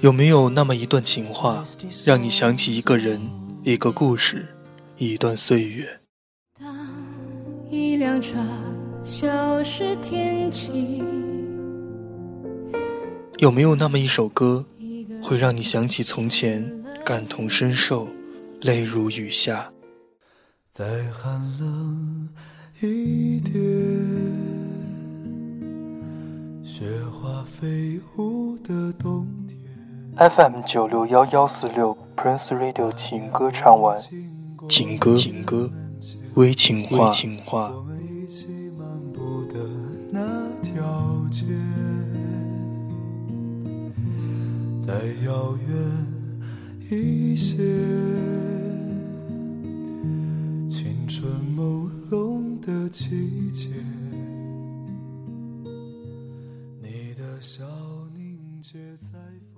有没有那么一段情话，让你想起一个人、一个故事、一段岁月？当一辆车消失天际，有没有那么一首歌，会让你想起从前，感同身受，泪如雨下？在寒冷雪花飞舞的冬天。FM 九六幺幺四六 Prince Radio 情歌唱完，情歌情歌，微情话情话。再遥远一些。春朦胧的季节，笑凝结在。